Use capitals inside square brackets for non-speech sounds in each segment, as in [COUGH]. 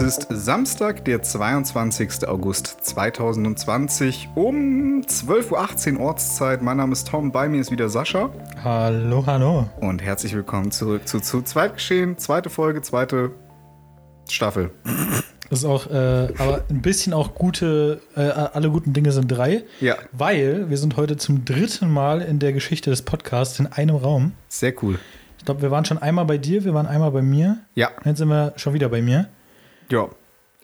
Es ist Samstag, der 22. August 2020 um 12.18 Uhr Ortszeit. Mein Name ist Tom, bei mir ist wieder Sascha. Hallo, hallo. Und herzlich willkommen zurück zu, zu Zweitgeschehen, zweite Folge, zweite Staffel. Das ist auch, äh, aber ein bisschen auch gute, äh, alle guten Dinge sind drei. Ja. Weil wir sind heute zum dritten Mal in der Geschichte des Podcasts in einem Raum. Sehr cool. Ich glaube, wir waren schon einmal bei dir, wir waren einmal bei mir. Ja. Jetzt sind wir schon wieder bei mir. Ja.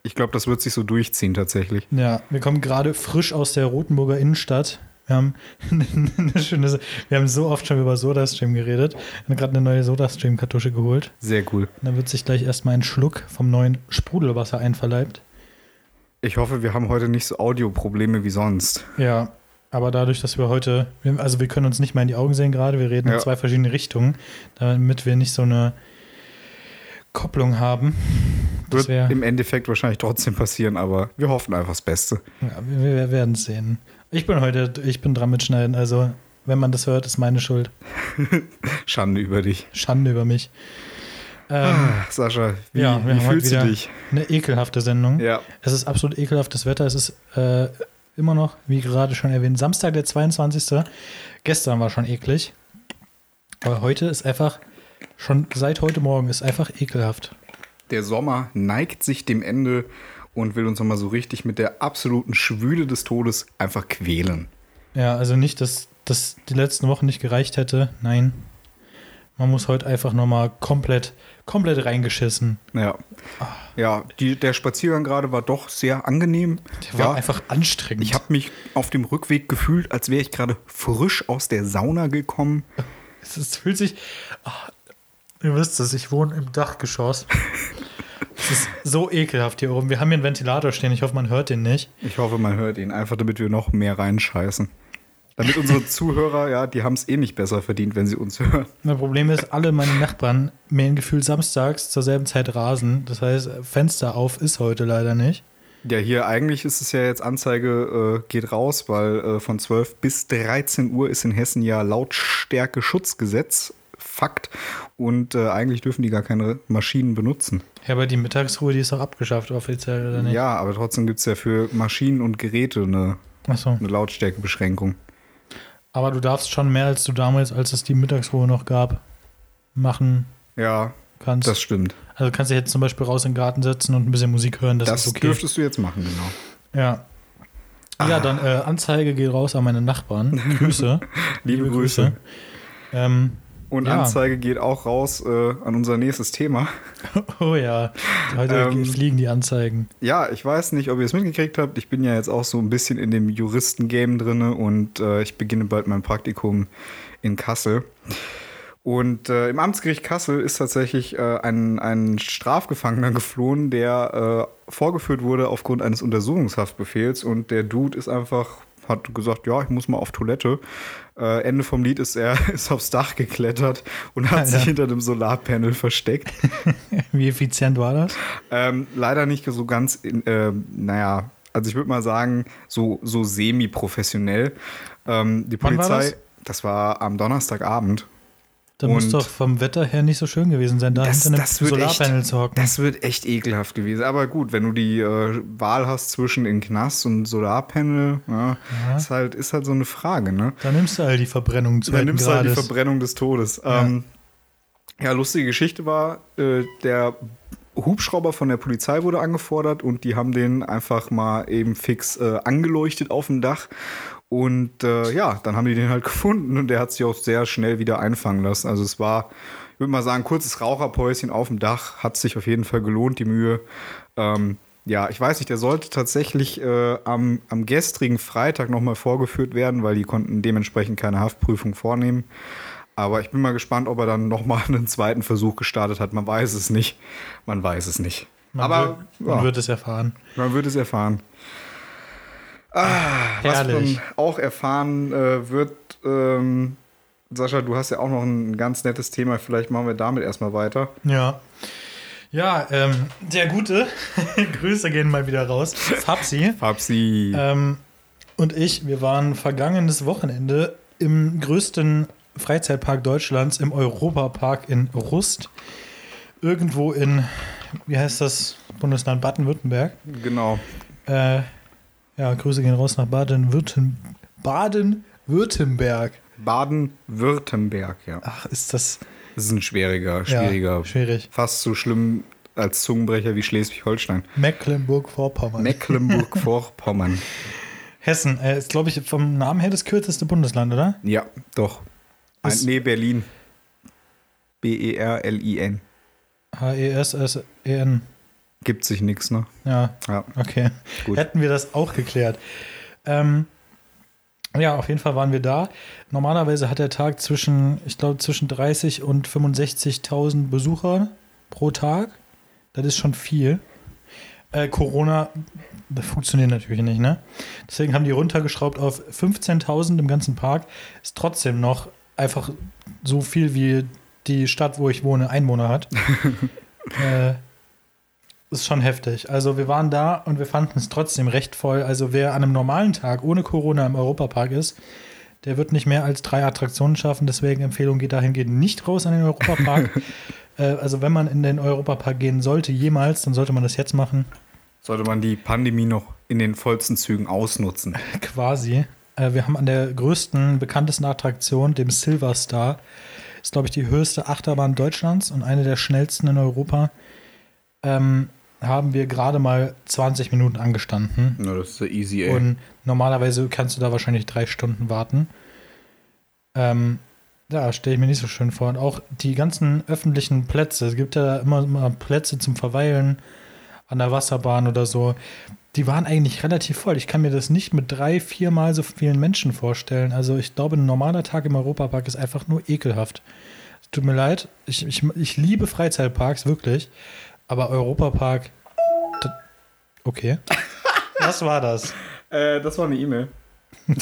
Ich glaube, das wird sich so durchziehen tatsächlich. Ja, wir kommen gerade frisch aus der Rotenburger Innenstadt. Wir haben [LAUGHS] eine schöne, wir haben so oft schon über SodaStream geredet. Wir haben gerade eine neue SodaStream-Kartusche geholt. Sehr cool. Und dann wird sich gleich erstmal ein Schluck vom neuen Sprudelwasser einverleibt. Ich hoffe, wir haben heute nicht so Audioprobleme wie sonst. Ja, aber dadurch, dass wir heute, also wir können uns nicht mal in die Augen sehen gerade, wir reden Ja. in zwei verschiedene Richtungen, damit wir nicht so eine Kopplung haben. Wird Das wäre, im Endeffekt wahrscheinlich trotzdem passieren, aber wir hoffen einfach das Beste. ja, wir, wir werden es sehen. Ich bin heute, ich bin dran mit Schneiden, also wenn man das hört, ist meine Schuld. [LAUGHS] Schande über dich. Schande über mich. Ähm, Ah, Sascha, wie, ja, wie fühlst du dich? eine ekelhafte Sendung. Ja. Es ist absolut ekelhaftes Wetter. Es ist äh, immer noch, wie gerade schon erwähnt, Samstag, der 22. Gestern war schon eklig. Aber heute ist einfach, schon seit heute Morgen ist einfach ekelhaft. Der Sommer neigt sich dem Ende und will uns nochmal so richtig mit der absoluten Schwüle des Todes einfach quälen. Ja, also nicht, dass das die letzten Wochen nicht gereicht hätte. Nein. Man muss heute einfach nochmal komplett, komplett reingeschissen. Ja. Ja, die, der Spaziergang gerade war doch sehr angenehm. Der war ja, einfach anstrengend. ich habe mich auf dem Rückweg gefühlt, als wäre ich gerade frisch aus der Sauna gekommen. Es, fühlt sich. Ach, ihr wisst es, ich wohne im Dachgeschoss. es ist so ekelhaft hier oben. Wir haben hier einen Ventilator stehen. Ich hoffe, man hört den nicht. Ich hoffe, man hört ihn einfach, damit wir noch mehr reinscheißen. Damit unsere [LAUGHS] Zuhörer, ja, die haben es eh nicht besser verdient, wenn sie uns hören. Mein Problem ist, alle meine Nachbarn mähen gefühlt samstags zur selben Zeit Rasen. Das heißt, Fenster auf ist heute leider nicht. Ja, hier eigentlich ist es ja jetzt Anzeige äh, geht raus, weil äh, von 12 bis 13 Uhr ist in Hessen ja Lautstärke-Schutzgesetz Fakt und äh, eigentlich dürfen die gar keine Maschinen benutzen. Ja, aber die Mittagsruhe, die ist doch abgeschafft offiziell, oder nicht? Ja, aber trotzdem gibt es ja für Maschinen und Geräte eine, Achso. eine Lautstärkebeschränkung. Aber du darfst schon mehr, als du damals, als es die Mittagsruhe noch gab, machen Ja, kannst. das stimmt. also kannst du jetzt zum Beispiel raus in den Garten setzen und ein bisschen Musik hören, das, Das, ist okay. dürftest du jetzt machen, genau. Ja. Ja, dann äh, Anzeige geht raus an meine Nachbarn. [LAUGHS] Grüße. Liebe Grüße. Ähm, Und Ja. Anzeige geht auch raus äh, an unser nächstes Thema. [LAUGHS] oh ja, heute Ähm, fliegen die Anzeigen. Ja, ich weiß nicht, ob ihr es mitgekriegt habt. Ich bin ja jetzt auch so ein bisschen in dem Juristen-Game drinne und äh, ich beginne bald mein Praktikum in Kassel. Und äh, im Amtsgericht Kassel ist tatsächlich äh, ein, ein Strafgefangener geflohen, der äh, vorgeführt wurde aufgrund eines Untersuchungshaftbefehls. Und der Dude ist einfach, hat gesagt, ja, ich muss mal auf Toilette. Äh, Ende vom Lied ist er [LAUGHS] ist aufs Dach geklettert und hat Alter. sich hinter dem Solarpanel versteckt. [LAUGHS] Wie effizient war das? Ähm, leider nicht so ganz, in, ähm, naja, also ich würde mal sagen, so, so semi-professionell. Ähm, die Wann war Polizei, das? war am Donnerstagabend. Da muss doch vom Wetter her nicht so schön gewesen sein, da Das- hinter einem Solarpanel echt- zu hocken. Das wird echt ekelhaft gewesen. Aber gut, wenn du die äh, Wahl hast zwischen in Knast und Solarpanel, ja, Ja. Ist, halt, ist halt so eine Frage, ne? Da nimmst du all die Verbrennungen Dann zweiten nimmst du halt die. Verbrennung des Todes. Ja. Ähm, ja, lustige Geschichte war, äh, der Hubschrauber von der Polizei wurde angefordert und die haben den einfach mal eben fix äh, angeleuchtet auf dem Dach. Und äh, ja, dann haben die den halt [LAUGHS] gefunden und der hat sich auch sehr schnell wieder einfangen lassen. Also es war, ich würde mal sagen, kurzes Raucherpäuschen auf dem Dach, hat sich auf jeden Fall gelohnt, die Mühe. Ähm, ja, ich weiß nicht, der sollte tatsächlich äh, am, am gestrigen Freitag nochmal vorgeführt werden, weil die konnten dementsprechend keine Haftprüfung vornehmen. Aber ich bin mal gespannt, ob er dann nochmal [LAUGHS] einen zweiten Versuch gestartet hat. Man weiß es nicht. Man weiß es nicht. Man Aber wird, man ja, wird es erfahren. man wird es erfahren. Ah, was herrlich. man auch erfahren äh, wird, ähm, Sascha, du hast ja auch noch ein ganz nettes Thema. Vielleicht machen wir damit erstmal weiter. Ja. Ja, ähm, der Gute, [LAUGHS] Grüße gehen mal wieder raus. Fabsi. Fabsi. Ähm, und ich, wir waren vergangenes Wochenende im größten Freizeitpark Deutschlands, im Europapark in Rust. Irgendwo in, wie heißt das Bundesland Baden-Württemberg? Genau. Äh, ja, Grüße gehen raus nach Baden-Württemberg. Baden-Württemberg. Baden-Württemberg, ja. Ach, ist das Das ist ein schwieriger, schwieriger, ja, schwierig. fast so schlimm als Zungenbrecher wie Schleswig-Holstein. Mecklenburg-Vorpommern. Mecklenburg-Vorpommern. [LAUGHS] Hessen äh, ist, glaube ich, vom Namen her das kürzeste Bundesland, oder? ja, doch. Ein, nee, Berlin. E B-E-R-L-I-N. H-E-S-S-E-N. Gibt sich nichts, ne? Ja, Ja, okay. gut. Hätten wir das auch geklärt. Ähm, ja, auf jeden Fall waren wir da. Normalerweise hat der Tag zwischen, ich glaube, zwischen 30 und 65.000 Besucher pro Tag. Das ist schon viel. Äh, Corona, das funktioniert natürlich nicht, ne? Deswegen haben die runtergeschraubt auf 15.000 im ganzen Park. Ist trotzdem noch einfach so viel wie die Stadt, wo ich wohne, Einwohner hat. [LAUGHS] äh, ist schon heftig. Also wir waren da und wir fanden es trotzdem recht voll. Also wer an einem normalen Tag ohne Corona im Europapark ist, der wird nicht mehr als drei Attraktionen schaffen. Deswegen Empfehlung geht dahingehend nicht raus an den Europapark. [LAUGHS] äh, also wenn man in den Europapark gehen sollte, jemals, dann sollte man das jetzt machen. Sollte man die Pandemie noch in den vollsten Zügen ausnutzen. [LAUGHS] Quasi. Äh, wir haben an der größten, bekanntesten Attraktion, dem Silver Star, ist, glaube ich, die höchste Achterbahn Deutschlands und eine der schnellsten in Europa, ähm, haben wir gerade mal 20 Minuten angestanden. Na, das ist ja easy, ey. Und normalerweise kannst du da wahrscheinlich drei Stunden warten. Ähm, ja, stelle ich mir nicht so schön vor. Und auch die ganzen öffentlichen Plätze, es gibt ja immer, immer Plätze zum Verweilen an der Wasserbahn oder so. Die waren eigentlich relativ voll. Ich kann mir das nicht mit drei, viermal so vielen Menschen vorstellen. Also ich glaube, ein normaler Tag im Europapark ist einfach nur ekelhaft. Tut mir leid. Ich, ich, ich liebe Freizeitparks, wirklich. Aber Europapark. da- Okay. [LAUGHS] Was war das? Äh, das war eine E-Mail. [LAUGHS]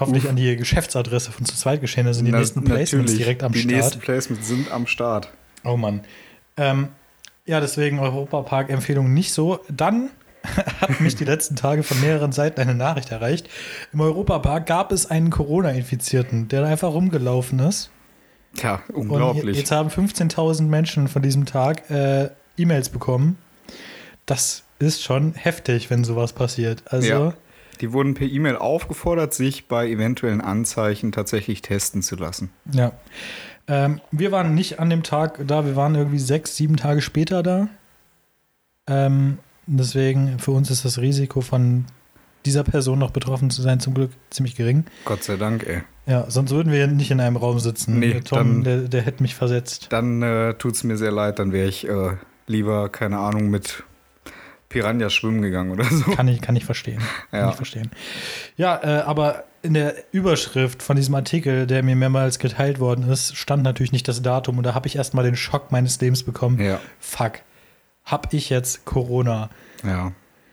Hoffentlich an die Geschäftsadresse von zu zweit geschehen. Da sind die Na- nächsten Placements natürlich. direkt am die Start. nächsten Placements sind am Start. Oh Mann. Ähm, ja, deswegen Europapark-Empfehlung nicht so. Dann [LAUGHS] hat mich die letzten Tage von mehreren Seiten eine Nachricht erreicht. Im Europapark gab es einen Corona-Infizierten, der einfach rumgelaufen ist. Und unglaublich. jetzt haben 15.000 Menschen von diesem Tag äh, E-Mails bekommen. Das ist schon heftig, wenn sowas passiert. Also, Ja. Die wurden per E-Mail aufgefordert, sich bei eventuellen Anzeichen tatsächlich testen zu lassen. Ja. Ähm, wir waren nicht an dem Tag da, wir waren irgendwie sechs, sieben Tage später da. Ähm, deswegen, für uns ist das Risiko von dieser Person noch betroffen zu sein zum Glück ziemlich gering. Gott sei Dank, ey. Ja, sonst würden wir nicht in einem Raum sitzen. Nee, der Tom, dann- der, der hätte mich versetzt. Dann äh, tut es mir sehr leid, dann wäre ich äh, lieber, keine Ahnung, mit Piranha schwimmen gegangen oder so. Kann ich, kann ich verstehen. Kann Ja. ich verstehen. Ja, äh, aber in der Überschrift von diesem Artikel, der mir mehrmals geteilt worden ist, stand natürlich nicht das Datum und da habe ich erstmal den Schock meines Lebens bekommen. Ja, Fuck. Hab ich jetzt Corona? ja.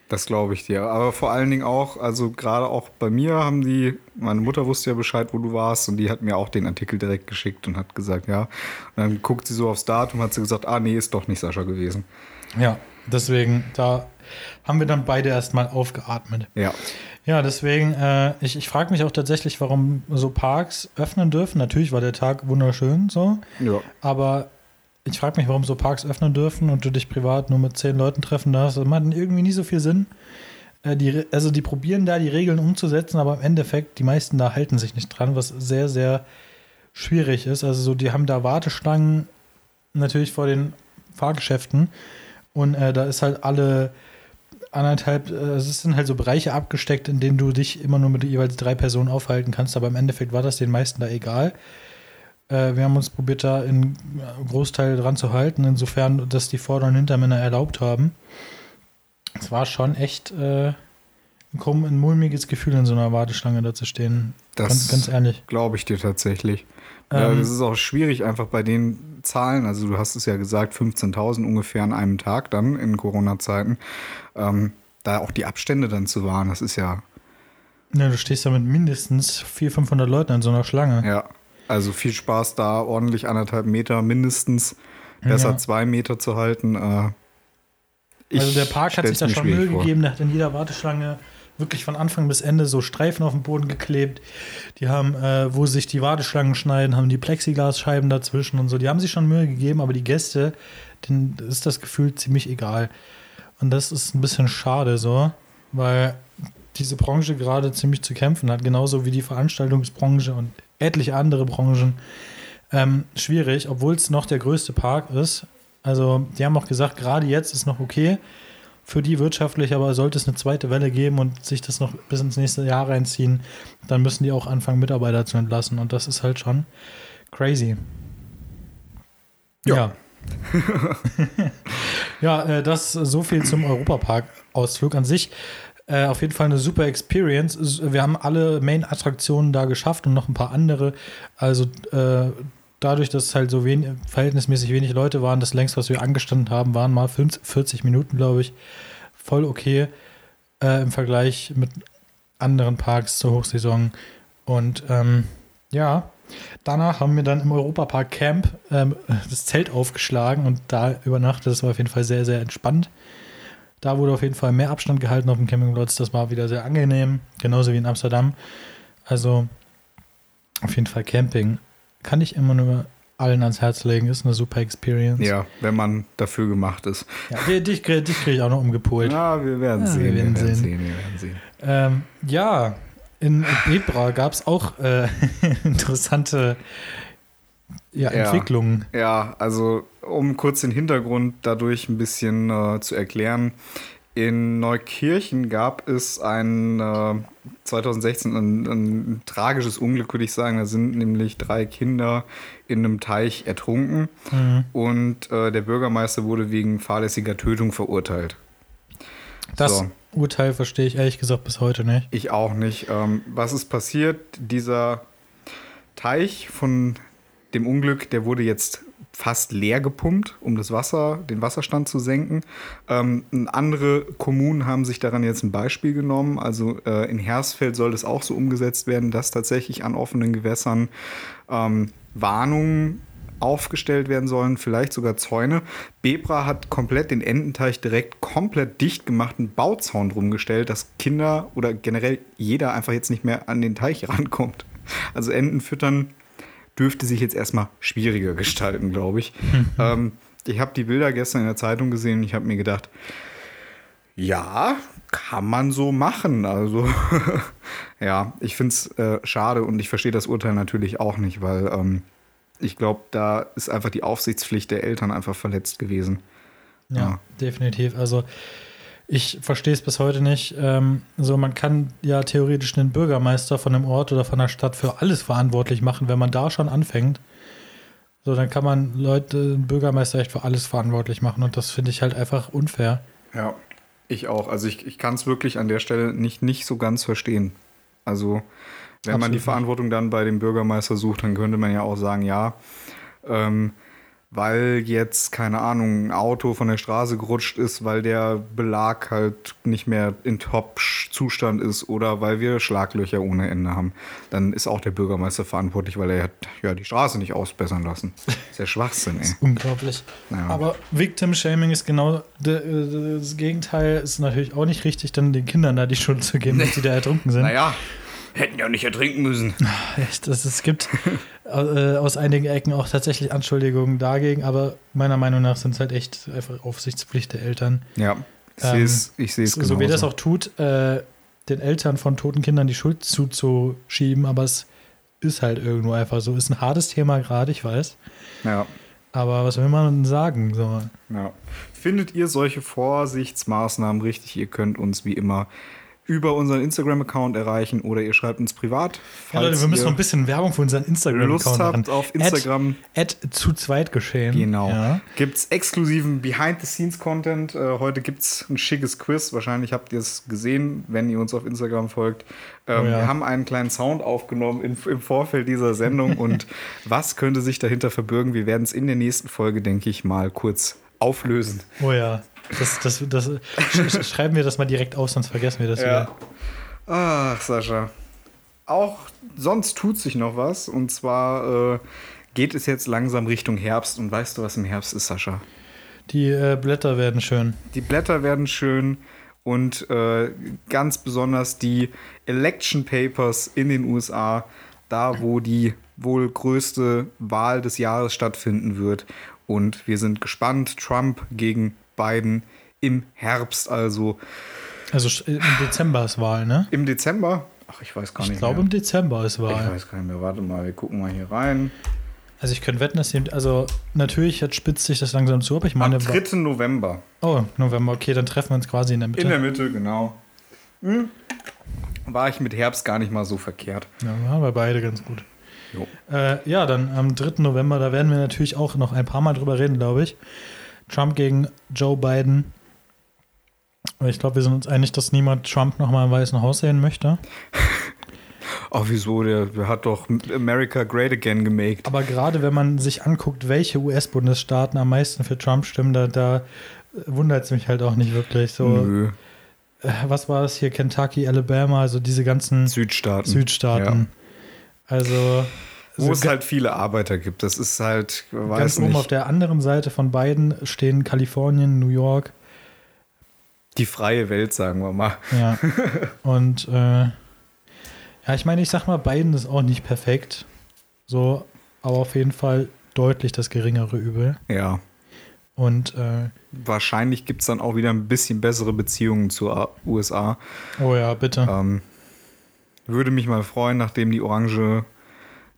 Das glaube ich dir. Aber vor allen Dingen auch, also gerade auch bei mir haben die, meine Mutter wusste ja Bescheid, wo du warst und die hat mir auch den Artikel direkt geschickt und hat gesagt, ja. Und dann guckt sie so aufs Datum, hat sie gesagt, ah nee, ist doch nicht Sascha gewesen. Ja, deswegen, da haben wir dann beide erstmal aufgeatmet. Ja, Ja, deswegen, äh, ich, ich frage mich auch tatsächlich, warum so Parks öffnen dürfen. Natürlich war der Tag wunderschön, so, ja. aber ich frage mich, warum so Parks öffnen dürfen und du dich privat nur mit zehn Leuten treffen darfst. Das macht irgendwie nie so viel Sinn. Äh, die, also die probieren da die Regeln umzusetzen, aber im Endeffekt, die meisten da halten sich nicht dran, was sehr, sehr schwierig ist. Also so, die haben da Warteschlangen natürlich vor den Fahrgeschäften und äh, da ist halt alle anderthalb, äh, es sind halt so Bereiche abgesteckt, in denen du dich immer nur mit jeweils drei Personen aufhalten kannst, aber im Endeffekt war das den meisten da egal. Äh, wir haben uns probiert, da in Großteil dran zu halten, insofern, dass die Vorder- und Hintermänner erlaubt haben. Es war schon echt äh, ein, mulmiges Gefühl, in so einer Warteschlange da zu stehen. Das ganz, ganz ehrlich. glaube ich dir tatsächlich. ja, Ähm, das ist auch schwierig einfach bei den Zahlen. Also du hast es ja gesagt, 15.000 ungefähr an einem Tag dann in Corona-Zeiten. Ähm, da auch die Abstände dann zu wahren, das ist ja, Ja, du stehst da mit mindestens 400, 500 Leuten in so einer Schlange. ja, also viel Spaß da, ordentlich anderthalb Meter mindestens, besser Ja. zwei Meter zu halten. Äh, ich also der Park hat sich da schon Mühe gegeben, der hat in jeder Warteschlange wirklich von Anfang bis Ende so Streifen auf dem Boden geklebt. Die haben, äh, wo sich die Warteschlangen schneiden, haben die Plexiglasscheiben dazwischen und so. Die haben sich schon Mühe gegeben, aber die Gäste, denen ist das Gefühl ziemlich egal. Und das ist ein bisschen schade so, weil diese Branche gerade ziemlich zu kämpfen hat, genauso wie die Veranstaltungsbranche und etliche andere Branchen. Ähm, schwierig, obwohl es noch der größte Park ist. Also, die haben auch gesagt, gerade jetzt ist noch okay für die wirtschaftlich, aber sollte es eine zweite Welle geben und sich das noch bis ins nächste Jahr reinziehen, dann müssen die auch anfangen, Mitarbeiter zu entlassen. Und das ist halt schon crazy. Ja. Ja, [LAUGHS] ja äh, das so viel zum Europapark-Ausflug an sich. Äh, auf jeden Fall eine super Experience. Wir haben alle Main-Attraktionen da geschafft und noch ein paar andere. Also äh, dadurch, dass halt so wenig, verhältnismäßig wenig Leute waren, das längst, was wir angestanden haben, waren mal 50, 40 Minuten, glaube ich. Voll okay äh, im Vergleich mit anderen Parks zur Hochsaison. Und ähm, ja, danach haben wir dann im Europapark Camp ähm, das Zelt aufgeschlagen und da übernachtet. Das war auf jeden Fall sehr, sehr entspannt. Da wurde auf jeden Fall mehr Abstand gehalten auf dem Campingplatz. Das war wieder sehr angenehm, genauso wie in Amsterdam. Also auf jeden Fall Camping kann ich immer nur allen ans Herz legen. Ist eine super Experience. Ja, wenn man dafür gemacht ist. Ja, dich, dich kriege ich auch noch umgepolt. Ja, wir werden Ja, sehen. wir werden sehen. wir werden sehen. Ähm, ja, in Bebra gab es auch äh, [LAUGHS] interessante ja, Ja. Entwicklungen. Ja, also um kurz den Hintergrund dadurch ein bisschen äh, zu erklären. In Neukirchen gab es ein äh, 2016 ein, ein tragisches Unglück, würde ich sagen. Da sind nämlich drei Kinder in einem Teich ertrunken Mhm. und äh, der Bürgermeister wurde wegen fahrlässiger Tötung verurteilt. Das So. Urteil verstehe ich ehrlich gesagt bis heute nicht. Ich auch nicht. Ähm, was ist passiert? Dieser Teich von dem Unglück, der wurde jetzt fast leer gepumpt, um das Wasser, den Wasserstand zu senken. Ähm, andere Kommunen haben sich daran jetzt ein Beispiel genommen. Also äh, in Hersfeld soll das auch so umgesetzt werden, dass tatsächlich an offenen Gewässern ähm, Warnungen aufgestellt werden sollen, vielleicht sogar Zäune. Bebra hat komplett den Ententeich direkt komplett dicht gemacht, einen Bauzaun drum gestellt, dass Kinder oder generell jeder einfach jetzt nicht mehr an den Teich rankommt. Also Enten füttern dürfte sich jetzt erstmal schwieriger gestalten, glaube ich. [LAUGHS] ähm, ich habe die Bilder gestern in der Zeitung gesehen und ich habe mir gedacht, ja, kann man so machen. Also, [LAUGHS] ja, ich finde es äh, schade und ich verstehe das Urteil natürlich auch nicht, weil ähm, ich glaube, da ist einfach die Aufsichtspflicht der Eltern einfach verletzt gewesen. Ja, Ja. definitiv. Also ich verstehe es bis heute nicht. Ähm, so, man kann ja theoretisch den Bürgermeister von einem Ort oder von einer Stadt für alles verantwortlich machen, wenn man da schon anfängt. So, dann kann man Leute, den Bürgermeister echt für alles verantwortlich machen und das finde ich halt einfach unfair. Ja, ich auch. Also ich, ich kann es wirklich an der Stelle nicht, nicht so ganz verstehen. Also wenn man Absolut die nicht. Verantwortung dann bei dem Bürgermeister sucht, dann könnte man ja auch sagen, ja, ähm, weil jetzt, keine Ahnung, ein Auto von der Straße gerutscht ist, weil der Belag halt nicht mehr in Top-Zustand ist oder weil wir Schlaglöcher ohne Ende haben, dann ist auch der Bürgermeister verantwortlich, weil er hat ja die Straße nicht ausbessern lassen. [LAUGHS] ist ja Schwachsinn, ey. Unglaublich. Ja. Aber Victim Shaming ist genau äh, das Gegenteil, ist natürlich auch nicht richtig, dann den Kindern da die Schuld zu geben, dass sie da ertrunken sind. Naja, hätten ja nicht ertrinken müssen. Das, es gibt [LAUGHS] äh, aus einigen Ecken auch tatsächlich Anschuldigungen dagegen, aber meiner Meinung nach sind es halt echt einfach Aufsichtspflicht der Eltern. Ja, ich Ähm, sehe es es So, wie das auch tut, äh, den Eltern von toten Kindern die Schuld zuzuschieben, aber es ist halt irgendwo einfach so. Ist ein hartes Thema gerade, ich weiß. Ja, Aber was will man denn sagen? So, ja. Findet ihr solche Vorsichtsmaßnahmen richtig? Ihr könnt uns wie immer über unseren Instagram-Account erreichen oder ihr schreibt uns privat. ja, Leute, wir müssen noch ein bisschen Werbung für unseren Lust Instagram-Account machen. habt auf Instagram. At, at zu zweit geschehen. Genau. Ja. Gibt es exklusiven Behind-the-Scenes-Content. Äh, heute gibt es ein schickes Quiz. Wahrscheinlich habt ihr es gesehen, wenn ihr uns auf Instagram folgt. Ähm, Oh ja. Wir haben einen kleinen Sound aufgenommen in, im Vorfeld dieser Sendung. [LAUGHS] und was könnte sich dahinter verbirgen? Wir werden es in der nächsten Folge, denke ich, mal kurz auflösen. Oh ja. Das, das, das, sch sch- schreiben wir das mal direkt auf, sonst vergessen wir das wieder. Ach, Sascha. Auch sonst tut sich noch was. Und zwar äh, geht es jetzt langsam Richtung Herbst. Und weißt du, was im Herbst ist, Sascha? Die äh, Blätter werden schön. Die Blätter werden schön und äh, ganz besonders die Election Papers in den USA, da wo die wohl größte Wahl des Jahres stattfinden wird. Und wir sind gespannt. Trump gegen Biden im Herbst, also Also sch- im Dezember ist Wahl, ne? im Dezember. Ach, ich weiß gar Ich nicht glaube, mehr. im Dezember ist Ich Wahl. weiß gar nicht mehr. Warte mal, wir gucken mal hier rein. Also ich könnte wetten, dass die, also natürlich jetzt spitzt sich das langsam zu, aber ich meine, Am 3. November. oh, November, okay, dann treffen wir uns quasi in der Mitte. In der Mitte, genau. Hm. War ich mit Herbst gar nicht mal so verkehrt. ja, waren wir beide ganz gut. Äh, ja, dann am 3. November, da werden wir natürlich auch noch ein paar Mal drüber reden, glaube ich. Trump gegen Joe Biden. Ich glaube, wir sind uns einig, dass niemand Trump nochmal im Weißen Haus sehen möchte. [LAUGHS] Oh, wieso? Der, der hat doch America Great Again gemaked. Aber gerade wenn man sich anguckt, welche US-Bundesstaaten am meisten für Trump stimmen, da, da wundert es mich halt auch nicht wirklich. So, Nö, äh, was war es hier? Kentucky, Alabama, also diese ganzen Südstaaten. Südstaaten. Also, Wo so es halt viele Arbeiter gibt. Das ist halt, weiß ganz oben nicht. auf der anderen Seite von beiden stehen Kalifornien, New York. die freie Welt, sagen wir mal. Ja. [LAUGHS] Und äh, ja, ich meine, ich sag mal, Biden ist auch nicht perfekt. So, aber auf jeden Fall deutlich das geringere Übel. Ja. Und äh, Wahrscheinlich gibt es dann auch wieder ein bisschen bessere Beziehungen zur USA. oh ja, bitte. Ähm, würde mich mal freuen, nachdem die Orange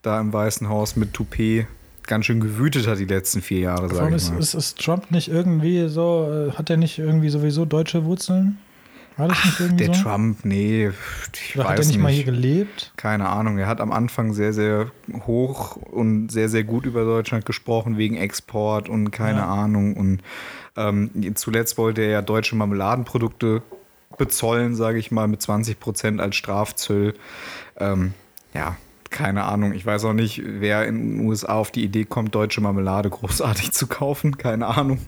da im Weißen Haus mit Toupet ganz schön gewütet hat die letzten vier Jahre, sage ich ist, mal. ist, ist Trump nicht irgendwie so, äh, hat er nicht irgendwie sowieso deutsche Wurzeln? War das nicht irgendwie Der so? Trump, nee, ich Oder hat er weiß nicht, nicht. mal hier gelebt? Keine Ahnung. Er hat am Anfang sehr, sehr hoch und sehr, sehr gut über Deutschland gesprochen, wegen Export und keine Ja. Ahnung. Und ähm, zuletzt wollte er ja deutsche Marmeladenprodukte bezollen, sage ich mal, mit 20 Prozent als Strafzöll. Ähm, ja, keine Ahnung. Ich weiß auch nicht, wer in den USA auf die Idee kommt, deutsche Marmelade großartig zu kaufen. Keine Ahnung.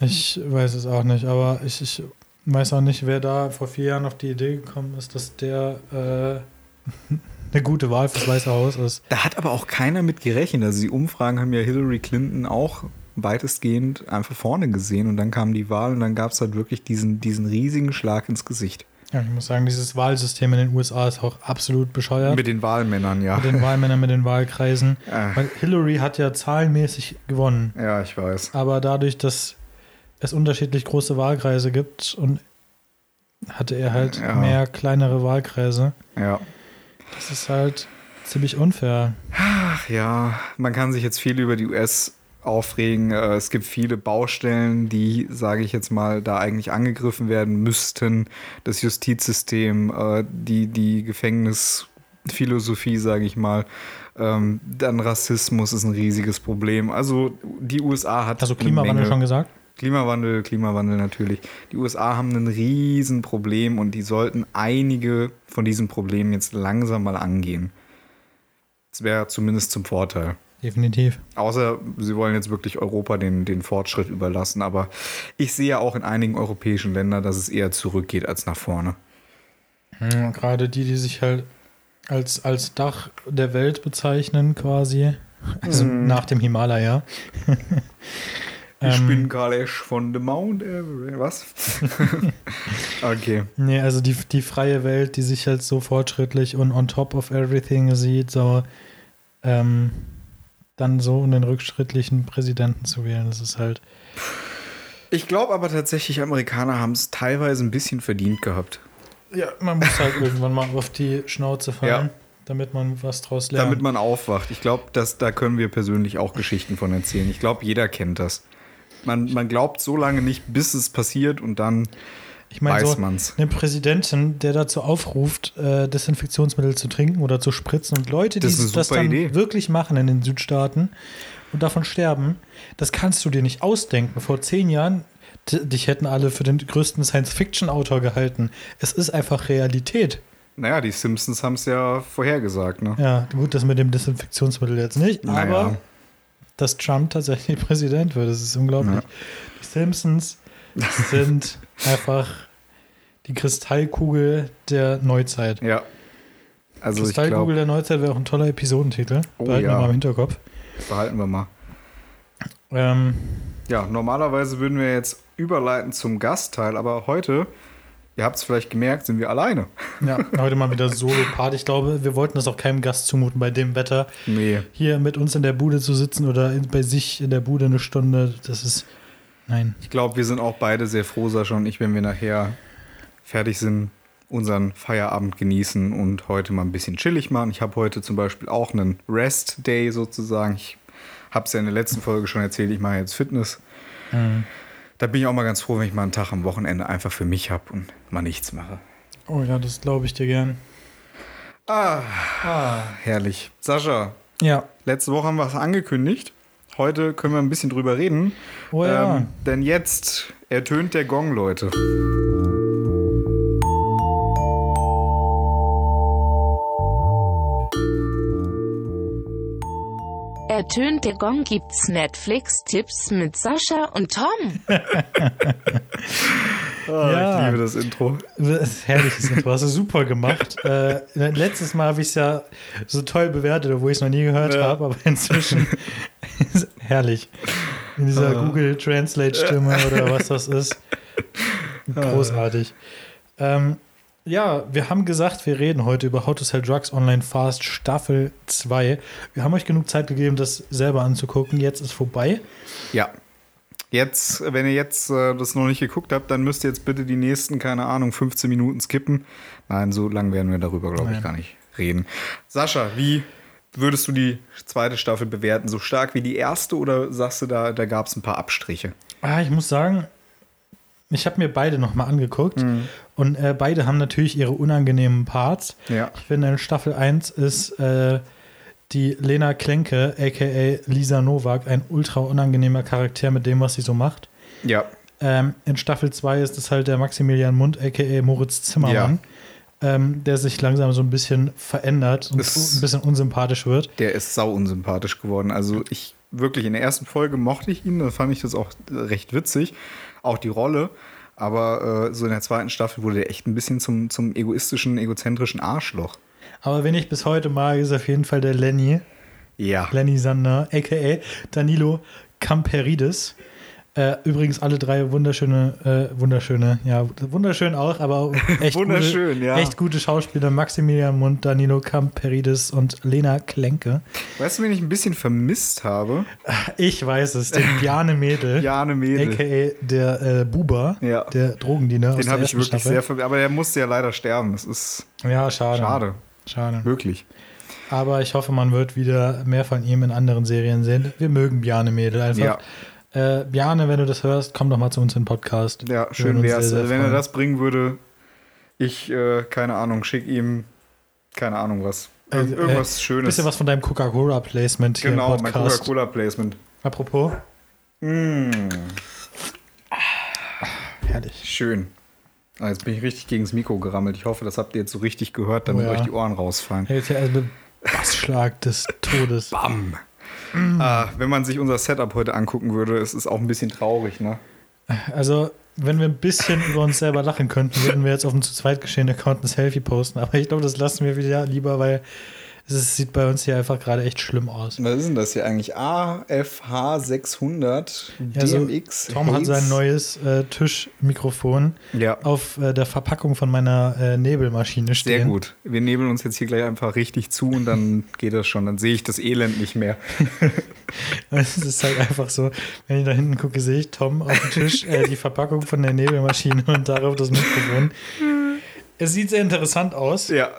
Ich weiß es auch nicht, aber ich, ich weiß auch nicht, wer da vor vier Jahren auf die Idee gekommen ist, dass der äh, [LAUGHS] eine gute Wahl fürs Weiße Haus ist. Da hat aber auch keiner mit gerechnet. Also die Umfragen haben ja Hillary Clinton auch weitestgehend einfach vorne gesehen und dann kam die Wahl und dann gab es halt wirklich diesen, diesen riesigen Schlag ins Gesicht. Ja, ich muss sagen, dieses Wahlsystem in den USA ist auch absolut bescheuert. Mit den Wahlmännern, ja. Mit den Wahlmännern, mit den Wahlkreisen. [LAUGHS] Äh, Weil Hillary hat ja zahlenmäßig gewonnen. ja, ich weiß. Aber dadurch, dass es unterschiedlich große Wahlkreise gibt und hatte er halt Ja. mehr kleinere Wahlkreise. Ja. Das ist halt ziemlich unfair. Ach ja, man kann sich jetzt viel über die US aufregen. Äh, Es gibt viele Baustellen, die, sage ich jetzt mal, da eigentlich angegriffen werden müssten. Das Justizsystem, äh, die, die Gefängnisphilosophie, sage ich mal. Ähm, Dann Rassismus ist ein riesiges Problem. Also die USA hat. Also Klimawandel schon gesagt? Klimawandel, Klimawandel natürlich. Die USA haben ein Riesenproblem und die sollten einige von diesen Problemen jetzt langsam mal angehen. Das wäre zumindest zum Vorteil. Definitiv. Außer sie wollen jetzt wirklich Europa den, den Fortschritt überlassen. Aber ich sehe ja auch in einigen europäischen Ländern, dass es eher zurückgeht als nach vorne. Ja, gerade die, die sich halt als, als Dach der Welt bezeichnen, quasi. Also Mhm. nach dem Himalaya. [LAUGHS] Ich Ähm, bin Kalesch von The Mount Everest. Was? [LAUGHS] okay. Nee, also die, die freie Welt, die sich halt so fortschrittlich und on top of everything sieht, so ähm, dann so einen rückschrittlichen Präsidenten zu wählen, das ist halt. Ich glaube aber tatsächlich, Amerikaner haben es teilweise ein bisschen verdient gehabt. Ja, man muss halt [LAUGHS] irgendwann mal auf die Schnauze fallen, Ja. damit man was draus lernt. Damit man aufwacht. Ich glaube, da können wir persönlich auch Geschichten von erzählen. Ich glaube, jeder kennt das. Man, man glaubt so lange nicht, bis es passiert und dann ich meine, so eine Präsidentin, der dazu aufruft, äh, Desinfektionsmittel zu trinken oder zu spritzen und Leute, die Das eine das dann Idee. wirklich machen in den Südstaaten und davon sterben, das kannst du dir nicht ausdenken. Vor zehn Jahren, dich hätten alle für den größten Science-Fiction-Autor gehalten. Es ist einfach Realität. Naja, die Simpsons haben es ja vorhergesagt, ne? Ja, gut, das mit dem Desinfektionsmittel jetzt nicht, Naja. aber dass Trump tatsächlich [LAUGHS] Präsident wird, das ist unglaublich. Ja. Die Simpsons [LAUGHS] sind einfach die Kristallkugel der Neuzeit. Ja. Also ich Kristallkugel glaube, der Neuzeit wäre auch ein toller Episodentitel. Oh, Behalten wir ja. mal im Hinterkopf. behalten wir mal. Ähm, Ja, normalerweise würden wir jetzt überleiten zum Gastteil, aber heute ihr habt es vielleicht gemerkt, sind wir alleine. [LAUGHS] Ja, heute mal wieder Solo-Part. Ich glaube, wir wollten das auch keinem Gast zumuten bei dem Wetter. Nee. Hier mit uns in der Bude zu sitzen oder bei sich in der Bude eine Stunde, das ist. Nein. Ich glaube, wir sind auch beide sehr froh, Sascha und ich, wenn wir nachher fertig sind, unseren Feierabend genießen und heute mal ein bisschen chillig machen. Ich habe heute zum Beispiel auch einen Rest-Day sozusagen. Ich habe es ja in der letzten Folge schon erzählt, ich mache jetzt Fitness. Mhm. Da bin ich auch mal ganz froh, wenn ich mal einen Tag am Wochenende einfach für mich habe und mal nichts mache. Oh ja, das glaube ich dir gern. Ah, herrlich. Sascha, Ja. letzte Woche haben wir es angekündigt. Heute können wir ein bisschen drüber reden. Oh ja. Ähm, denn jetzt ertönt der Gong, Leute. Ertönt der Gong gibt's Netflix-Tipps mit Sascha und Tom. [LAUGHS] Ah, [LAUGHS] Ja. Ich liebe das Intro. Das ist herrliches Intro. Hast du super gemacht. [LAUGHS] Äh, letztes Mal habe ich es ja so toll bewertet, obwohl ich es noch nie gehört Ja. habe, aber inzwischen [LAUGHS] herrlich. In dieser Ah. Google Translate-Stimme [LAUGHS] oder was das ist. Großartig. Ähm, ja, wir haben gesagt, wir reden heute über How to Sell Drugs Online Fast Staffel 2. Wir haben euch genug Zeit gegeben, das selber anzugucken. Jetzt ist vorbei. Ja. Jetzt, wenn ihr jetzt äh, das noch nicht geguckt habt, dann müsst ihr jetzt bitte die nächsten, keine Ahnung, 15 Minuten skippen. Nein, so lange werden wir darüber, glaube ich, gar nicht reden. Sascha, wie würdest du die zweite Staffel bewerten? So stark wie die erste oder sagst du, da, da gab es ein paar Abstriche? Ah, ich muss sagen, ich habe mir beide nochmal angeguckt und äh, beide haben natürlich ihre unangenehmen Parts. Ja. Ich finde, in Staffel 1 ist äh, die Lena Klenke, aka Lisa Nowak, ein ultra unangenehmer Charakter mit dem, was sie so macht. Ja. Ähm, in Staffel 2 ist es halt der Maximilian Mund, aka Moritz Zimmermann, ähm, der sich langsam so ein bisschen verändert und Es- ein bisschen unsympathisch wird. Der ist sau unsympathisch geworden. Also ich wirklich in der ersten Folge mochte ich ihn, da fand ich das auch recht witzig, auch die Rolle. Aber äh, so in der zweiten Staffel wurde er echt ein bisschen zum, zum egoistischen, egozentrischen Arschloch. Aber wenn ich bis heute mag, ist auf jeden Fall der Lenny. Ja. Lenny Sander, a.k.a. Danilo Camperidis. Äh, übrigens alle drei wunderschöne, äh, wunderschöne, ja, wunderschön auch, aber [LAUGHS] echt, Wunderschön, gute, ja. echt gute Schauspieler. Maximilian Mund, Danilo Camperidis und Lena Klenke. Weißt du, wen ich ein bisschen vermisst habe? [LAUGHS] Ich weiß es, den [LAUGHS] Bjarne Mädel, Jane Mädel. a.k.a. der äh, Buba, Ja. der Drogendiener Den habe ich wirklich Staffel. sehr vermisst. Aber der musste ja leider sterben. Das ist Ja, schade. schade. Schade. Wirklich. Aber ich hoffe, man wird wieder mehr von ihm in anderen Serien sehen. Wir mögen Bjarne Mädel einfach. Ja. Äh, Bjarne, wenn du das hörst, komm doch mal zu uns in den Podcast. Ja, schön wäre es. sehr, sehr Wenn er das bringen würde, ich, äh, keine Ahnung, schick ihm, keine Ahnung was. Ir Äh, irgendwas äh, Schönes. Bisschen was von deinem Coca-Cola-Placement hier genau, im mein Podcast. Coca-Cola-Placement. Apropos, Mm, herrlich. schön. Ah, jetzt bin ich richtig gegen das Mikro gerammelt. Ich hoffe, das habt ihr jetzt so richtig gehört, damit Oh ja. euch die Ohren rausfallen. Jetzt ja also Bassschlag des [LAUGHS] Todes. Bam! Ah, wenn man sich unser Setup heute angucken würde, es ist auch ein bisschen traurig, ne? Also, wenn wir ein bisschen über uns selber lachen könnten, würden wir jetzt auf dem zu zweit geschehenen Account ein Selfie posten. Aber ich glaube, das lassen wir wieder lieber, weil es sieht bei uns hier einfach gerade echt schlimm aus. Was ist denn das hier eigentlich? AFH 600 Ja, so, DMX. Tom hat Hates. sein neues äh, Tischmikrofon Ja, auf äh, der Verpackung von meiner äh, Nebelmaschine stehen. sehr gut. Wir nebeln uns jetzt hier gleich einfach richtig zu und dann [LAUGHS] geht das schon. Dann sehe ich das Elend nicht mehr. [LAUGHS] Es ist halt einfach so, wenn ich da hinten gucke, sehe ich Tom auf dem Tisch, äh, die Verpackung von der Nebelmaschine und darauf das Mikrofon. [LAUGHS] Es sieht sehr interessant aus. Ja,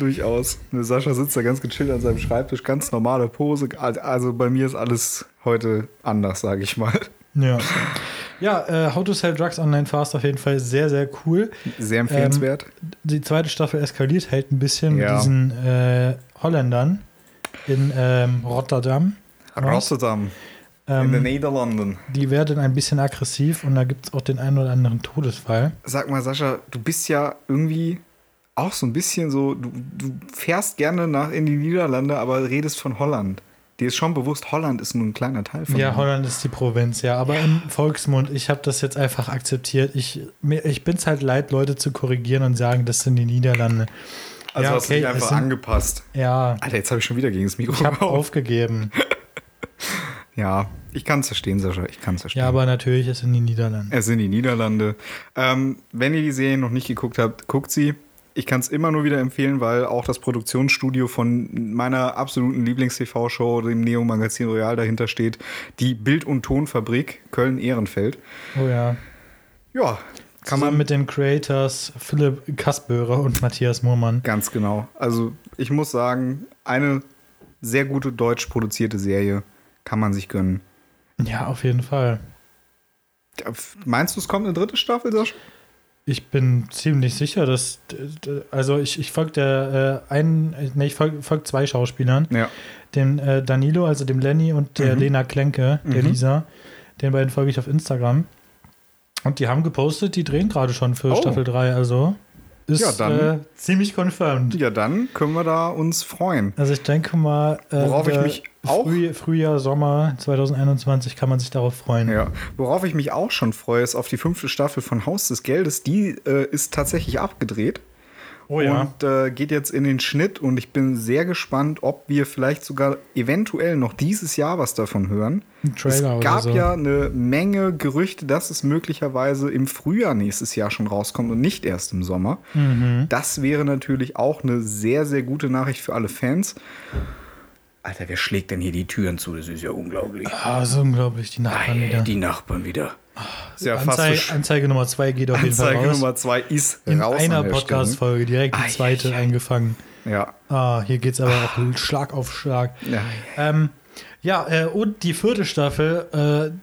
durchaus. Sascha sitzt da ganz gechillt an seinem Schreibtisch, ganz normale Pose. Also bei mir ist alles heute anders, sage ich mal. Ja. Ja, äh, How to Sell Drugs Online Fast auf jeden Fall sehr, sehr cool. Sehr empfehlenswert. Die zweite Staffel eskaliert halt ein bisschen Ja. mit diesen äh, Holländern in ähm, Rotterdam. Rotterdam, in den Ähm, Niederlanden. die werden ein bisschen aggressiv und da gibt es auch den einen oder anderen Todesfall. Sag mal, Sascha, du bist ja irgendwie auch so ein bisschen so, du, du fährst gerne nach in die Niederlande, aber redest von Holland. Dir ist schon bewusst, Holland ist nur ein kleiner Teil von Ja, Holland ist die Provinz, ja. Aber im Volksmund, ich habe das jetzt einfach akzeptiert. Ich, mir, ich bin es halt leid, Leute zu korrigieren und sagen, das sind die Niederlande. Also ja, hast du okay, dich es einfach sind- angepasst. Ja, Alter, jetzt habe ich schon wieder gegen das Mikro ich habe aufgegeben. [LAUGHS] Ja, ich kann es verstehen, Sascha. Ich kann es verstehen. Ja, aber natürlich ist in den Niederlanden. Es sind die Niederlande. Ähm, wenn ihr die Serie noch nicht geguckt habt, guckt sie. Ich kann es immer nur wieder empfehlen, weil auch das Produktionsstudio von meiner absoluten Lieblings-TV-Show, dem Neo-Magazin Royal, dahinter steht. Die Bild- und Tonfabrik Köln-Ehrenfeld. Oh ja. Ja, kann Zusammen man mit den Creators Philipp Kaspörer und Matthias Murmann. ganz genau. Also, ich muss sagen, eine sehr gute deutsch produzierte Serie kann man sich gönnen. Ja, auf jeden Fall. Meinst du, es kommt eine dritte Staffel, Sascha? Ich bin ziemlich sicher, dass. Also, ich, ich folge der äh, einen. Ne, ich folge folg zwei Schauspielern. Ja. Dem äh, Danilo, also dem Lenny und der Mhm. Lena Klenke, der Mhm. Lisa. Den beiden folge ich auf Instagram. Und die haben gepostet, die drehen gerade schon für Oh. Staffel 3. Also ist Ja, dann- äh, ziemlich confirmed. Ja, dann können wir da uns freuen. Also ich denke mal, äh, Worauf ich der mich auch- Früh, Frühjahr, Sommer 2021 kann man sich darauf freuen. Ja, worauf ich mich auch schon freue, ist auf die fünfte Staffel von Haus des Geldes. Die äh, ist tatsächlich abgedreht Oh und äh, geht jetzt in den Schnitt. Und ich bin sehr gespannt, ob wir vielleicht sogar eventuell noch dieses Jahr was davon hören. Ein Trailer es gab so. ja eine Menge Gerüchte, dass es möglicherweise im Frühjahr nächstes Jahr schon rauskommt und nicht erst im Sommer. Mhm. Das wäre natürlich auch eine sehr, sehr gute Nachricht für alle Fans. Alter, wer schlägt denn hier die Türen zu? Das ist ja unglaublich. Ah, so unglaublich, die Nachbarn Ei, wieder. die Nachbarn wieder. Ist ja fast Anzeige, so sch- Anzeige Nummer 2 geht auf jeden Fall Anzeige raus. Nummer zwei ist In raus. einer an der Podcast-Folge direkt die Ei, zweite ei, ei. eingefangen. Ja. Ah, hier geht es aber auch Schlag auf Schlag. ja. Ähm, ja, äh, und die vierte Staffel,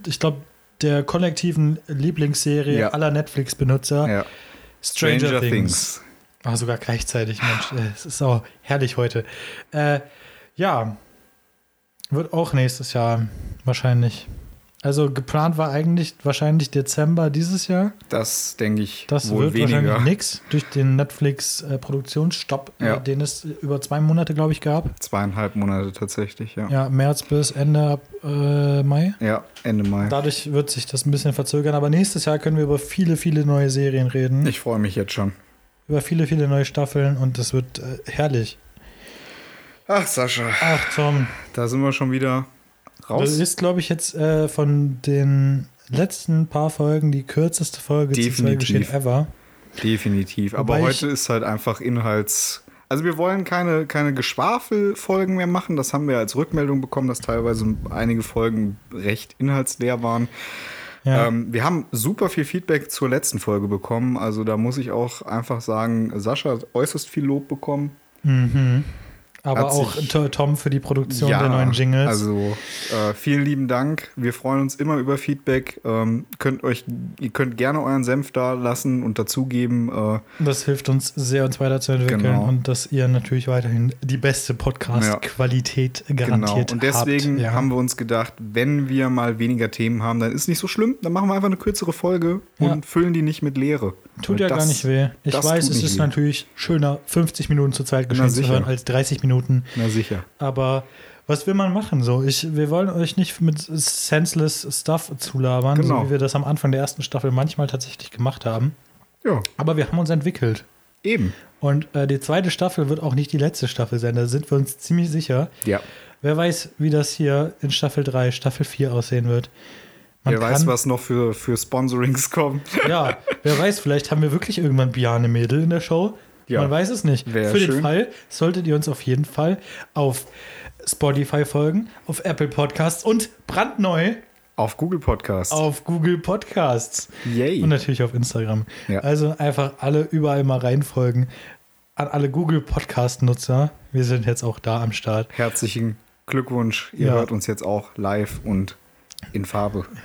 äh, ich glaube, der kollektiven Lieblingsserie Ja. aller Netflix-Benutzer, ja. Stranger, Things. Ah, sogar gleichzeitig, Mensch. äh, Es ist auch herrlich heute. Äh, ja, wird auch nächstes Jahr wahrscheinlich. Also geplant war eigentlich wahrscheinlich Dezember dieses Jahr. Das denke ich Das wohl wird weniger. wahrscheinlich nichts durch den Netflix-Produktionsstopp, Ja. äh, den es über zwei Monate, glaube ich, gab. Zweieinhalb Monate tatsächlich, ja. Ja, März bis Ende äh, Mai. Ja, Ende Mai. Dadurch wird sich das ein bisschen verzögern, aber nächstes Jahr können wir über viele, viele neue Serien reden. Ich freue mich jetzt schon. Über viele, viele neue Staffeln und das wird äh, herrlich. Ach, Sascha, Ach, Tom. da sind wir schon wieder Das raus. ist, glaube ich, jetzt äh, von den letzten paar Folgen die kürzeste Folge zu Definitiv. Geschehen ever. Definitiv. Aber Wobei heute ist halt einfach Inhalts. Also wir wollen keine, keine Geschwafelfolgen mehr machen. Das haben wir als Rückmeldung bekommen, dass teilweise einige Folgen recht inhaltsleer waren. Ja. Ähm, wir haben super viel Feedback zur letzten Folge bekommen. Also da muss ich auch einfach sagen, Sascha hat äußerst viel Lob bekommen. Mhm. Aber auch Tom für die Produktion der neuen Jingles. Also äh, vielen lieben Dank. Wir freuen uns immer über Feedback. Ähm, könnt euch, ihr könnt gerne euren Senf da lassen und dazugeben. Äh, das hilft uns sehr, uns weiterzuentwickeln Genau. und dass ihr natürlich weiterhin die beste Podcast-Qualität genau. garantiert Und deswegen habt. Ja. haben wir uns gedacht, wenn wir mal weniger Themen haben, dann ist nicht so schlimm. Dann machen wir einfach eine kürzere Folge Ja. und füllen die nicht mit Leere. Tut Weil ja das- gar nicht weh. Ich weiß, es ist weh. natürlich schöner, 50 Minuten zur Zeit geschehen zu hören, als 30 Minuten. Na sicher. Aber was will man machen? So, ich, wir wollen euch nicht mit senseless Stuff zulabern, Genau. so wie wir das am Anfang der ersten Staffel manchmal tatsächlich gemacht haben. Ja, Aber wir haben uns entwickelt. eben. Und äh, die zweite Staffel wird auch nicht die letzte Staffel sein, da sind wir uns ziemlich sicher. Ja. Wer weiß, wie das hier in Staffel 3, Staffel 4 aussehen wird. Man Wer weiß, was noch für, für Sponsorings kommen. Ja, wer weiß, vielleicht haben wir wirklich irgendwann Biane Mädel in der Show. Ja. Man weiß es nicht. Wär Für den schön. Fall solltet ihr uns auf jeden Fall auf Spotify folgen, auf Apple Podcasts und brandneu Auf Google Podcast. auf Google Podcasts. Yay. Und natürlich auf Instagram. Ja. Also einfach alle überall mal reinfolgen. An alle Google Podcast-Nutzer. Wir sind jetzt auch da am Start. Herzlichen Glückwunsch. Ihr Ja. hört uns jetzt auch live und in Farbe. [LAUGHS]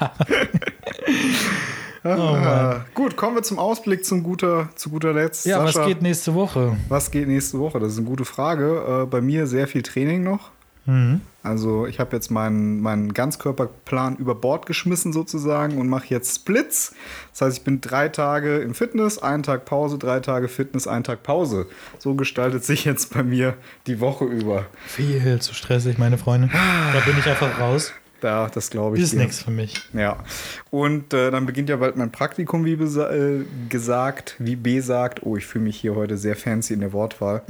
Oh Mann. [LAUGHS] Ah, gut, kommen wir zum Ausblick zum guter, zu guter Letzt. Ja, Sascha, was geht nächste Woche? was geht nächste Woche? Das ist eine gute Frage. Äh, bei mir sehr viel Training noch. Mhm. Also ich habe jetzt meinen, meinen Ganzkörperplan über Bord geschmissen sozusagen und mache jetzt Splits. Das heißt, ich bin drei Tage im Fitness, einen Tag Pause, drei Tage Fitness, einen Tag Pause. So gestaltet sich jetzt bei mir die Woche über. Viel zu stressig, meine Freunde. Da bin ich einfach raus. Da, das glaube ich. Ist nichts für mich. Ja. Und äh, dann beginnt ja bald mein Praktikum, wie äh, gesagt, wie B sagt. Oh, ich fühle mich hier heute sehr fancy in der Wortwahl.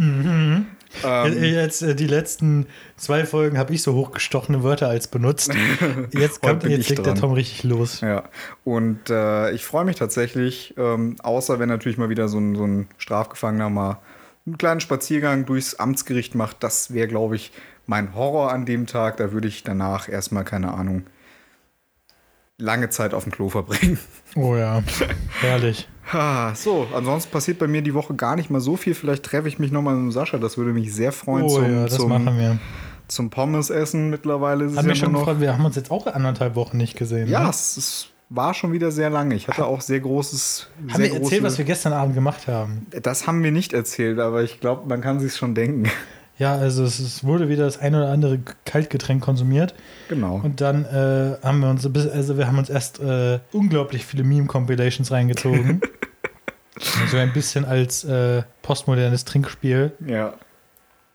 Ähm, Jetzt äh, die letzten zwei Folgen habe ich so hochgestochene Wörter als benutzt. [LAUGHS] Jetzt, kommt, jetzt legt der. Tom richtig los. Ja, und äh, ich freue mich tatsächlich, ähm, außer wenn natürlich mal wieder so ein, so ein Strafgefangener mal einen kleinen Spaziergang durchs Amtsgericht macht. Das wäre, glaube ich, mein Horror an dem Tag. Da würde ich danach erstmal, keine Ahnung, lange Zeit auf dem Klo verbringen. Oh ja, herrlich. [LAUGHS] So, ansonsten passiert bei mir die Woche gar nicht mal so viel. Vielleicht treffe ich mich nochmal mit Sascha. Das würde mich sehr freuen Oh zum, ja, das zum, machen wir. zum Pommes-Essen. Mittlerweile ist es Hat ja mich schon nur noch. gefreut, wir haben uns jetzt auch anderthalb Wochen nicht gesehen. Ja, ne? es, es war schon wieder sehr lange. Ich hatte auch sehr großes. Haben sehr wir erzählt, große- was wir gestern Abend gemacht haben? Das haben wir nicht erzählt, aber ich glaube, man kann sich schon denken. Ja, also es, es wurde wieder das ein oder andere Kaltgetränk konsumiert. Genau. Und dann äh, haben wir uns, also wir haben uns erst äh, unglaublich viele Meme-Compilations reingezogen. [LAUGHS] so ein bisschen als äh, postmodernes Trinkspiel. ja,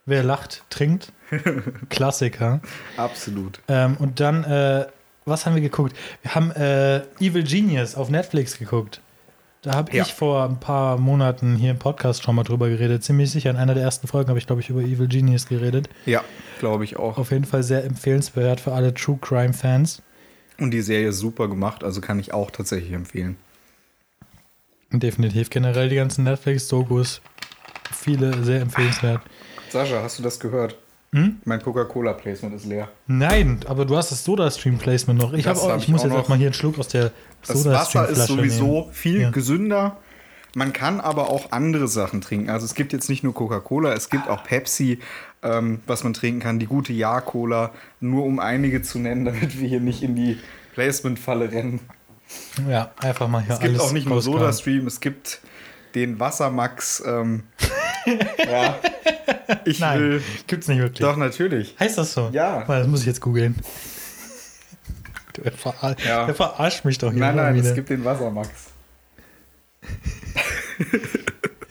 Wer lacht, trinkt. [LAUGHS] Klassiker. absolut. Ähm, und dann, äh, was haben wir geguckt? Wir haben äh, Evil Genius auf Netflix geguckt. Da habe Ja. ich vor ein paar Monaten hier im Podcast schon mal drüber geredet. Ziemlich sicher. In einer der ersten Folgen habe ich, glaube ich, über Evil Genius geredet. Ja, glaube ich auch. Auf jeden Fall sehr empfehlenswert für alle True Crime-Fans. Und die Serie ist super gemacht, also kann ich auch tatsächlich empfehlen. Definitiv. Generell die ganzen Netflix-Dokus. Viele sehr empfehlenswert. Sascha, hast du das gehört? Hm? Mein Coca-Cola-Placement ist leer. Nein, aber du hast das Soda-Stream-Placement noch. Ich, Das auch, ich ich muss auch jetzt auch mal hier einen Schluck aus der Das Wasser ist sowieso nehmen. viel Ja. gesünder. Man kann aber auch andere Sachen trinken. Also es gibt jetzt nicht nur Coca-Cola, es gibt auch Pepsi, ähm, was man trinken kann. Die gute Ja-Cola, nur um einige zu nennen, [LAUGHS] damit wir hier nicht in die Placement-Falle rennen. Ja, einfach mal hier Es gibt auch nicht nur. Soda-Stream, es gibt den Wassermax. Ähm, ja, ich Nein, will. gibt's nicht wirklich. Doch, natürlich. Heißt das so? Ja. Warte, Das muss ich jetzt googeln. Der, verar Ja. der verarscht mich doch hier. Nein, nein, wieder. es gibt den Wassermax.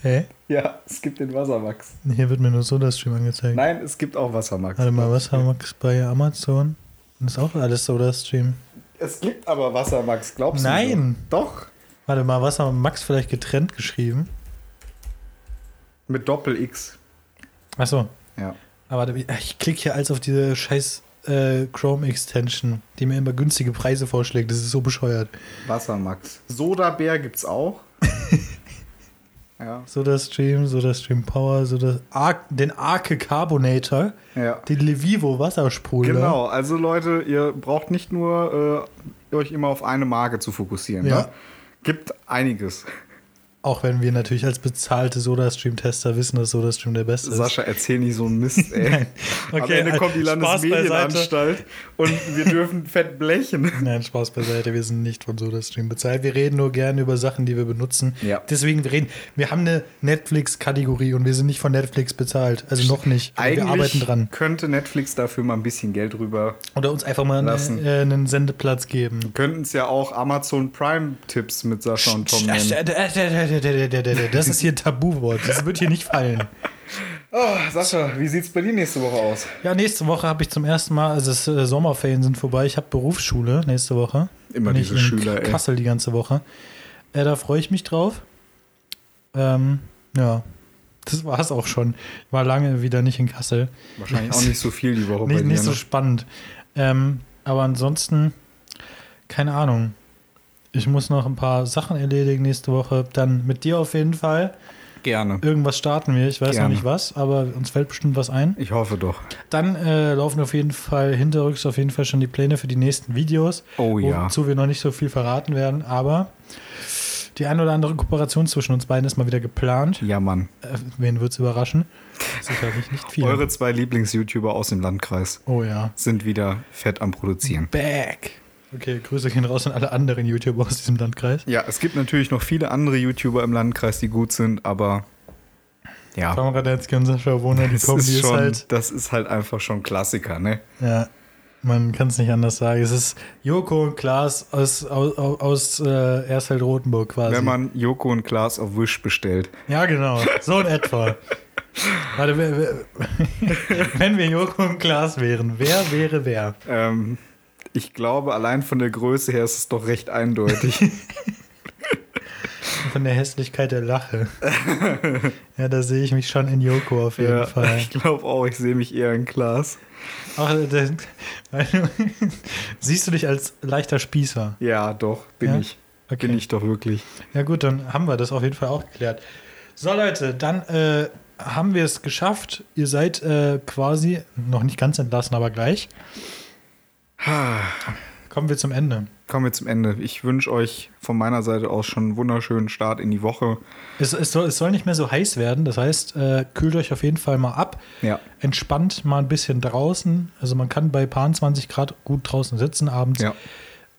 Hä? Ja, es gibt den Wassermax. Hier wird mir nur Soda-Stream angezeigt. Nein, es gibt auch Wassermax. Warte mal, was haben wir bei Amazon? Das ist auch alles Soda-Stream. Es gibt aber Wassermax, glaubst du? Nein. nicht? Doch. Warte mal, was haben Max vielleicht getrennt geschrieben? Mit Doppel-X. Achso. Ja. Aber warte, ich klicke hier als auf diese scheiß äh, Chrome-Extension, die mir immer günstige Preise vorschlägt. Das ist so bescheuert. Wassermax. Sodabär gibt's auch. [LAUGHS] ja. Soda-Stream, Soda-Stream Power, Soda Ar den Arke Carbonator, Ja. den Levivo Wassersprudler. Genau, also Leute, ihr braucht nicht nur äh, euch immer auf eine Marke zu fokussieren. Ja. Ne? Gibt einiges. Auch wenn wir natürlich als bezahlte Soda-Stream-Tester wissen, dass Soda-Stream der beste ist. Sascha, erzähl nicht so einen Mist, ey. [LAUGHS] Am Okay, Ende kommt die Spaß Landesmedienanstalt und wir dürfen fett blechen. Nein, Spaß beiseite, wir sind nicht von SodaStream bezahlt. Wir reden nur gerne über Sachen, die wir benutzen. Ja. Deswegen, wir reden, wir haben eine Netflix-Kategorie und wir sind nicht von Netflix bezahlt. Also noch nicht. Aber wir arbeiten Eigentlich dran. könnte Netflix dafür mal ein bisschen Geld rüber. Oder uns einfach mal Lassen. einen, äh, einen Sendeplatz geben. Könnten es ja auch Amazon Prime-Tipps mit Sascha und Tom nennen. Das ist hier ein Tabuwort. Das wird hier nicht fallen. Oh, Sascha, wie sieht's bei dir nächste Woche aus? Ja, nächste Woche habe ich zum ersten Mal, also das äh, Sommerferien sind vorbei. Ich habe Berufsschule nächste Woche. Immer Bin diese Schüler, ey. Kassel die ganze Woche. Äh, da freue ich mich drauf. Ähm, ja, das war es auch schon. Ich war lange wieder nicht in Kassel. Wahrscheinlich auch [LAUGHS] nicht so viel die Woche bei Nicht, dir. nicht so ne? spannend. Ähm, aber ansonsten, keine Ahnung. Ich muss noch ein paar Sachen erledigen nächste Woche. Dann mit dir auf jeden Fall. Gerne. Irgendwas starten wir. Ich weiß Gerne. noch nicht was, aber uns fällt bestimmt was ein. Ich hoffe doch. Dann äh, laufen auf jeden Fall hinterrücks auf jeden Fall schon die Pläne für die nächsten Videos. Oh ja. Wozu wir noch nicht so viel verraten werden, aber die eine oder andere Kooperation zwischen uns beiden ist mal wieder geplant. Ja, Mann. Äh, wen wird es überraschen? Sicherlich nicht [LAUGHS] viel. Eure zwei Lieblings-YouTuber aus dem Landkreis oh ja. sind wieder fett am Produzieren. Back. Okay, Grüße gehen raus an alle anderen YouTuber aus diesem Landkreis. Ja, es gibt natürlich noch viele andere YouTuber im Landkreis, die gut sind, aber ja, Kameradetzky und Sascha Wohner, die das Kombi ist, ist, schon, halt, das ist halt einfach schon Klassiker, ne? ja, man kann es nicht anders sagen. Es ist Joko und Klaas aus, aus, aus äh, Ersfeld-Rotenburg quasi. Wenn man Joko und Klaas auf Wish bestellt. Ja, genau. So in etwa. [LAUGHS] Warte, wer, wer, [LAUGHS] wenn wir Joko und Klaas wären, wer wäre wer? Ähm, Ich glaube, allein von der Größe her ist es doch recht eindeutig. [LAUGHS] Von der Hässlichkeit der Lache. [LAUGHS] ja, da sehe ich mich schon in Joko auf jeden ja, Fall. ich glaube auch, ich sehe mich eher in Klaas. Auch, äh, der, du- [LAUGHS] siehst du dich als leichter Spießer? Ja, doch, bin Ja? ich. Okay. Bin ich doch wirklich. Ja gut, dann haben wir das auf jeden Fall auch geklärt. So Leute, dann äh, haben wir es geschafft. Ihr seid äh, quasi noch nicht ganz entlassen, aber gleich. Kommen wir zum Ende. Kommen wir zum Ende. Ich wünsche euch von meiner Seite aus schon einen wunderschönen Start in die Woche. Es, es, soll, es soll nicht mehr so heiß werden. Das heißt, äh, kühlt euch auf jeden Fall mal ab. Ja. Entspannt mal ein bisschen draußen. Also man kann bei paar 20 Grad gut draußen sitzen abends. Ja.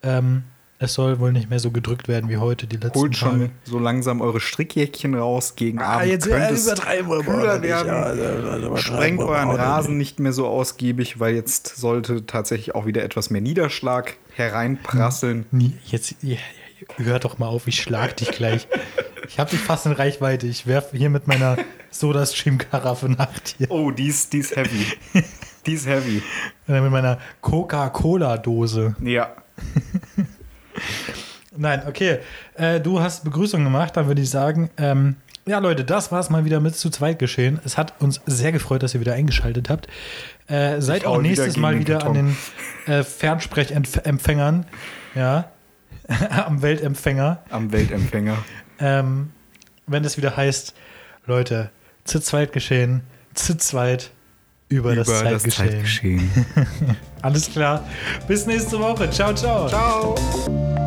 Ähm, es soll wohl nicht mehr so gedrückt werden wie heute die letzten Holt schon Tage. so langsam eure Strickjäckchen raus. Gegen Ah, Abend jetzt könnte es kühler werden. Ja, also übertreiben Sprengt wir euren Rasen nicht mehr so ausgiebig, weil jetzt sollte tatsächlich auch wieder etwas mehr Niederschlag hereinprasseln. Nie, jetzt hör doch mal auf, ich schlag dich gleich. [LAUGHS] Ich habe dich fast in Reichweite. Ich werfe hier mit meiner Soda-Stream-Karaffe nach dir. Oh, die ist, die ist heavy. [LAUGHS] die ist heavy. Äh, Mit meiner Coca-Cola-Dose. Ja. [LAUGHS] Nein, okay. Äh, du hast Begrüßung gemacht, dann würde ich sagen, ähm, ja Leute, das war es mal wieder mit zu zweit geschehen. Es hat uns sehr gefreut, dass ihr wieder eingeschaltet habt. Äh, seid auch wieder nächstes gegen Mal wieder an den Karton. äh, Fernsprechempfängern, ja, [LAUGHS] am Weltempfänger. Am Weltempfänger. ähm, wenn es wieder heißt, Leute, zu zweit geschehen, zu zweit über, das Zeitgeschehen. Zeitgeschehen. [LAUGHS] Alles klar. Bis nächste Woche. Ciao, ciao. Ciao.